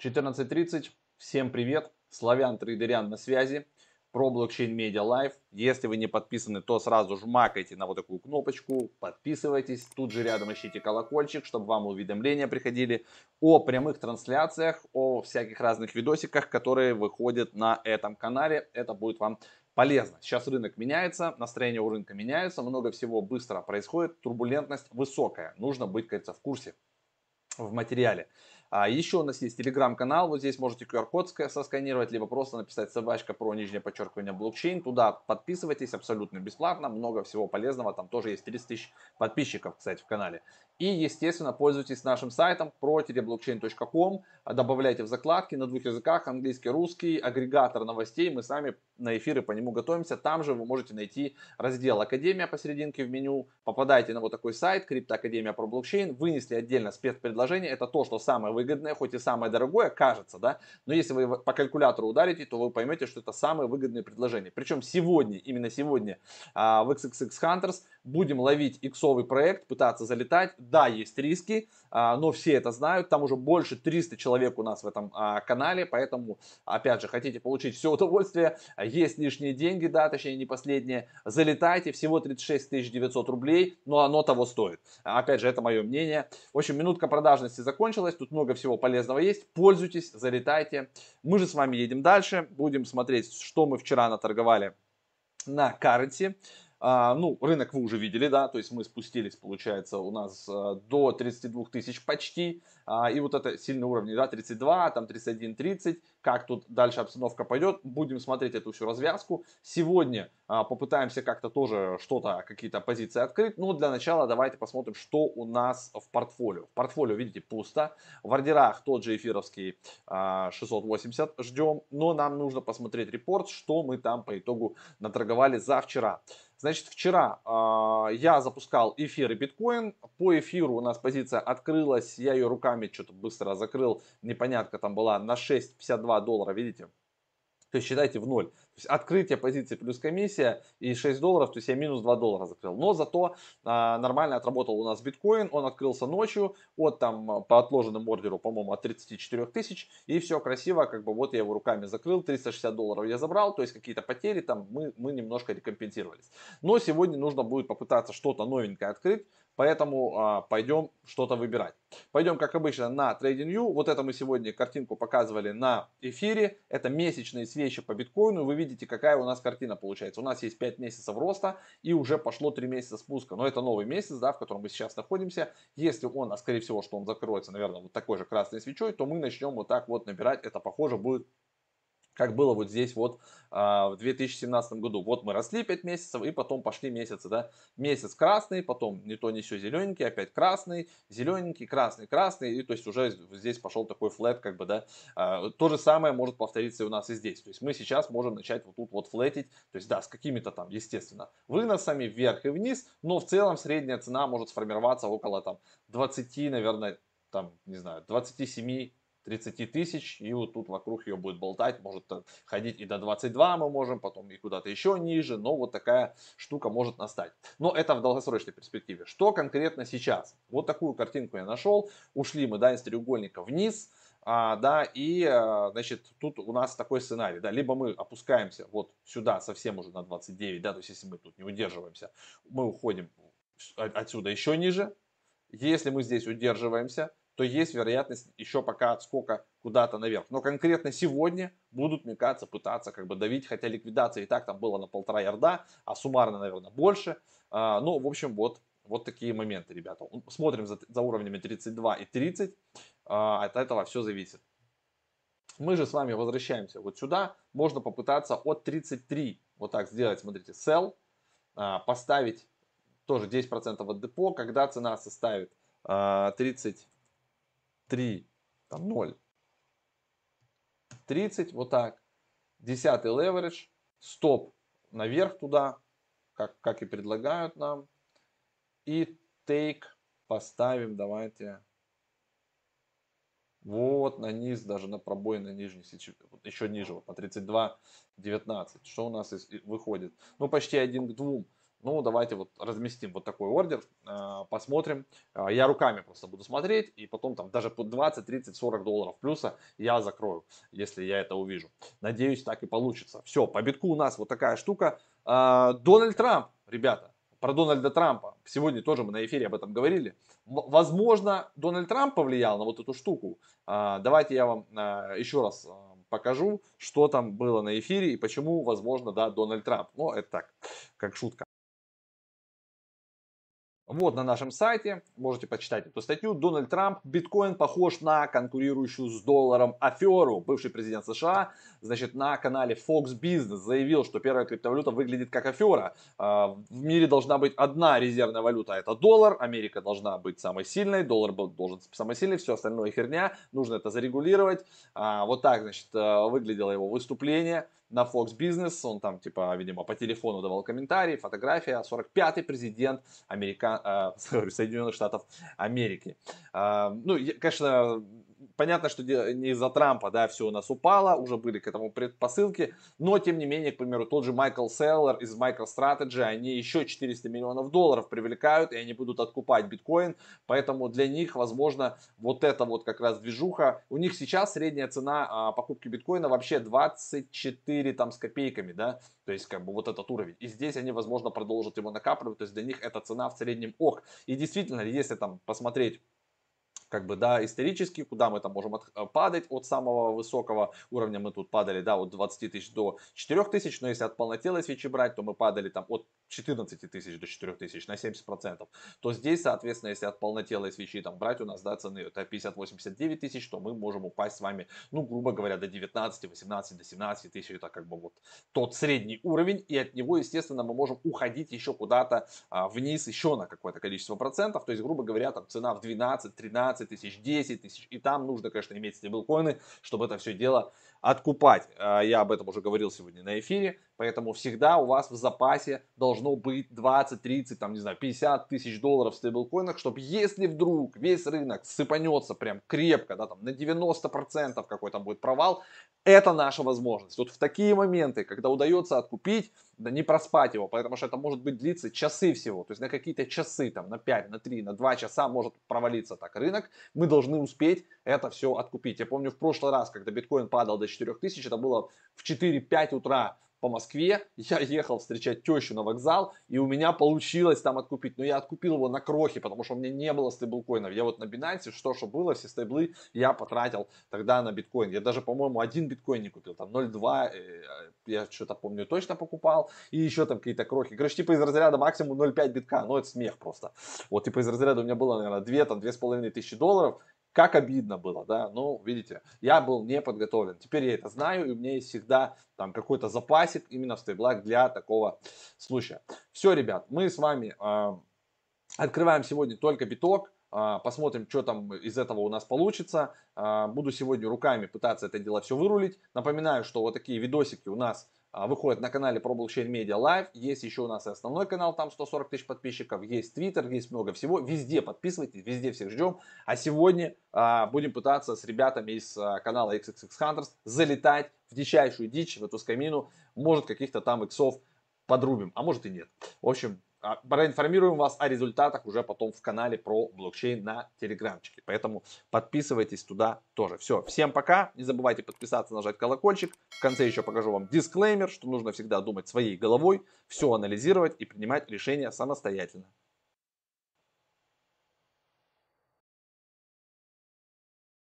14.30. Всем привет. Славян Трейдерян на связи. Про блокчейн Media Live. Если вы не подписаны, то сразу жмакайте на вот такую кнопочку. Подписывайтесь. Тут же рядом ищите колокольчик, чтобы вам уведомления приходили о прямых трансляциях, о всяких разных видосиках, которые выходят на этом канале. Это будет вам полезно. Сейчас рынок меняется, настроение у рынка меняется, много всего быстро происходит, турбулентность высокая. Нужно быть, кажется, в курсе в материале. А еще у нас есть телеграм-канал, вот здесь можете QR-код сосканировать, либо просто написать собачка про нижнее подчеркивание блокчейн. Туда подписывайтесь абсолютно бесплатно, много всего полезного, там тоже есть 30 тысяч подписчиков, кстати, в канале. И, естественно, пользуйтесь нашим сайтом pro-blockchain.com, добавляйте в закладки на двух языках, английский, русский, агрегатор новостей, мы сами на эфиры по нему готовимся. Там же вы можете найти раздел Академия посерединке в меню, попадаете на вот такой сайт, Криптоакадемия про блокчейн, вынесли отдельно спецпредложение, это то, что самое выгодное, хоть и самое дорогое, кажется, да, но если вы по калькулятору ударите, то вы поймете, что это самое выгодное предложение. Причем сегодня, именно сегодня а, в XXX Hunters будем ловить иксовый проект, пытаться залетать. Да, есть риски, а, но все это знают. Там уже больше 300 человек у нас в этом а, канале, поэтому, опять же, хотите получить все удовольствие, есть лишние деньги, да, точнее не последние, залетайте, всего 36 900 рублей, но оно того стоит. Опять же, это мое мнение. В общем, минутка продажности закончилась, тут много всего полезного есть, пользуйтесь, залетайте. Мы же с вами едем дальше, будем смотреть, что мы вчера наторговали на карте. А, ну, рынок вы уже видели, да, то есть мы спустились, получается, у нас а, до 32 тысяч почти, а, и вот это сильные уровни, да, 32, там 31, 30, как тут дальше обстановка пойдет, будем смотреть эту всю развязку. Сегодня а, попытаемся как-то тоже что-то, какие-то позиции открыть, но для начала давайте посмотрим, что у нас в портфолио. В портфолио, видите, пусто, в ордерах тот же эфировский а, 680 ждем, но нам нужно посмотреть репорт, что мы там по итогу наторговали за вчера. Значит, вчера э, я запускал эфир и биткоин. По эфиру у нас позиция открылась. Я ее руками что-то быстро закрыл. Непонятка там была на 6,52 доллара, видите? То есть считайте в ноль есть открытие позиции плюс комиссия и 6 долларов, то есть я минус 2 доллара закрыл. Но зато а, нормально отработал у нас биткоин, он открылся ночью от там по отложенному ордеру, по-моему, от 34 тысяч. И все красиво, как бы вот я его руками закрыл, 360 долларов я забрал, то есть какие-то потери там мы, мы немножко рекомпенсировались. Но сегодня нужно будет попытаться что-то новенькое открыть, Поэтому а, пойдем что-то выбирать. Пойдем, как обычно, на TradingView. Вот это мы сегодня картинку показывали на эфире. Это месячные свечи по биткоину. Вы видите, какая у нас картина получается. У нас есть 5 месяцев роста и уже пошло 3 месяца спуска. Но это новый месяц, да, в котором мы сейчас находимся. Если он, а скорее всего, что он закроется, наверное, вот такой же красной свечой, то мы начнем вот так вот набирать. Это похоже будет как было вот здесь вот а, в 2017 году. Вот мы росли 5 месяцев и потом пошли месяцы, да, месяц красный, потом не то не все зелененький, опять красный, зелененький, красный, красный, и то есть уже здесь пошел такой флет, как бы, да, а, то же самое может повториться и у нас и здесь, то есть мы сейчас можем начать вот тут вот флетить, то есть да, с какими-то там, естественно, выносами вверх и вниз, но в целом средняя цена может сформироваться около там 20, наверное, там, не знаю, 27 30 тысяч, и вот тут вокруг ее будет болтать, может э, ходить и до 22 мы можем, потом и куда-то еще ниже, но вот такая штука может настать. Но это в долгосрочной перспективе. Что конкретно сейчас? Вот такую картинку я нашел, ушли мы, да, из треугольника вниз, а, да, и, а, значит, тут у нас такой сценарий, да, либо мы опускаемся вот сюда совсем уже на 29, да, то есть если мы тут не удерживаемся, мы уходим отсюда еще ниже, если мы здесь удерживаемся, то есть вероятность еще пока отскока куда-то наверх. Но конкретно сегодня будут, мне кажется, пытаться как бы давить, хотя ликвидация и так там было на полтора ярда, а суммарно, наверное, больше. А, ну, в общем, вот, вот такие моменты, ребята. Смотрим за, за уровнями 32 и 30, а, от этого все зависит. Мы же с вами возвращаемся вот сюда. Можно попытаться от 33 вот так сделать, смотрите, sell, а, поставить тоже 10% от депо, когда цена составит 30 3, там 0. 30, вот так. Десятый леверидж, стоп наверх туда, как, как и предлагают нам. И take поставим, давайте, вот на низ, даже на пробой на нижний, еще ниже, на 32, 19. Что у нас выходит? Ну, почти один к двум. Ну, давайте вот разместим вот такой ордер, э, посмотрим. Э, я руками просто буду смотреть, и потом там даже по 20, 30, 40 долларов плюса я закрою, если я это увижу. Надеюсь, так и получится. Все, по битку у нас вот такая штука. Э, Дональд Трамп, ребята, про Дональда Трампа. Сегодня тоже мы на эфире об этом говорили. Возможно, Дональд Трамп повлиял на вот эту штуку. Давайте я вам еще раз покажу, что там было на эфире и почему, возможно, да, Дональд Трамп. Ну, это так, как шутка. Вот на нашем сайте, можете почитать эту статью, Дональд Трамп, биткоин похож на конкурирующую с долларом аферу. Бывший президент США, значит, на канале Fox Business заявил, что первая криптовалюта выглядит как афера. А, в мире должна быть одна резервная валюта, это доллар, Америка должна быть самой сильной, доллар должен быть самой сильной, все остальное херня, нужно это зарегулировать. А, вот так, значит, э, выглядело его выступление на Fox Business, он там, типа, видимо, по телефону давал комментарии, фотография, 45-й президент Америка, э, Соединенных Штатов Америки. Э, ну, конечно, понятно, что не из-за Трампа, да, все у нас упало, уже были к этому предпосылки, но, тем не менее, к примеру, тот же Майкл Селлер из MicroStrategy, они еще 400 миллионов долларов привлекают, и они будут откупать биткоин, поэтому для них, возможно, вот это вот как раз движуха, у них сейчас средняя цена а, покупки биткоина вообще 24 там с копейками, да, то есть как бы вот этот уровень, и здесь они, возможно, продолжат его накапливать, то есть для них эта цена в среднем ок, и действительно, если там посмотреть как бы, да, исторически, куда мы там можем от, падать от самого высокого уровня, мы тут падали, да, от 20 тысяч до 4 тысяч, но если от полнотелой свечи брать, то мы падали там от 14 тысяч до 4 тысяч на 70%, то здесь, соответственно, если от полнотелой свечи там брать у нас, да, цены это 50-89 тысяч, то мы можем упасть с вами, ну, грубо говоря, до 19, 18, до 17 тысяч, это как бы вот тот средний уровень, и от него, естественно, мы можем уходить еще куда-то а, вниз, еще на какое-то количество процентов, то есть, грубо говоря, там цена в 12, 13 тысяч, 10 тысяч, и там нужно, конечно, иметь стейблкоины, чтобы это все дело откупать. А, я об этом уже говорил сегодня на эфире. Поэтому всегда у вас в запасе должно быть 20, 30, там, не знаю, 50 тысяч долларов в стейблкоинах, чтобы если вдруг весь рынок сыпанется прям крепко, да, там на 90% какой-то будет провал, это наша возможность. Вот в такие моменты, когда удается откупить, да не проспать его, потому что это может быть длиться часы всего, то есть на какие-то часы, там, на 5, на 3, на 2 часа может провалиться так рынок, мы должны успеть это все откупить. Я помню в прошлый раз, когда биткоин падал до 4000, это было в 4-5 утра, по Москве, я ехал встречать тещу на вокзал, и у меня получилось там откупить. Но я откупил его на крохи, потому что у меня не было стейблкоинов. Я вот на Binance, что, что было, все стейблы я потратил тогда на биткоин. Я даже, по-моему, один биткоин не купил, там 0,2, э, я что-то помню, точно покупал, и еще там какие-то крохи. Короче, типа из разряда максимум 0,5 битка, ну это смех просто. Вот типа из разряда у меня было, наверное, 2, там, 2,5 тысячи долларов, как обидно было, да, ну, видите, я был не подготовлен. Теперь я это знаю, и у меня есть всегда там какой-то запасик именно в стейблах для такого случая. Все, ребят, мы с вами э, открываем сегодня только биток. Э, посмотрим, что там из этого у нас получится. Э, буду сегодня руками пытаться это дело все вырулить. Напоминаю, что вот такие видосики у нас а, выходит на канале Pro Blockchain Media Live. Есть еще у нас и основной канал, там 140 тысяч подписчиков. Есть твиттер, есть много всего. Везде подписывайтесь, везде всех ждем. А сегодня а, будем пытаться с ребятами из а, канала XXX Hunters залетать в дичайшую дичь, в эту скамину. Может каких-то там иксов подрубим, а может и нет. В общем, а, проинформируем вас о результатах уже потом в канале про блокчейн на телеграмчике. Поэтому подписывайтесь туда тоже. Все, всем пока. Не забывайте подписаться, нажать колокольчик. В конце еще покажу вам дисклеймер, что нужно всегда думать своей головой, все анализировать и принимать решения самостоятельно.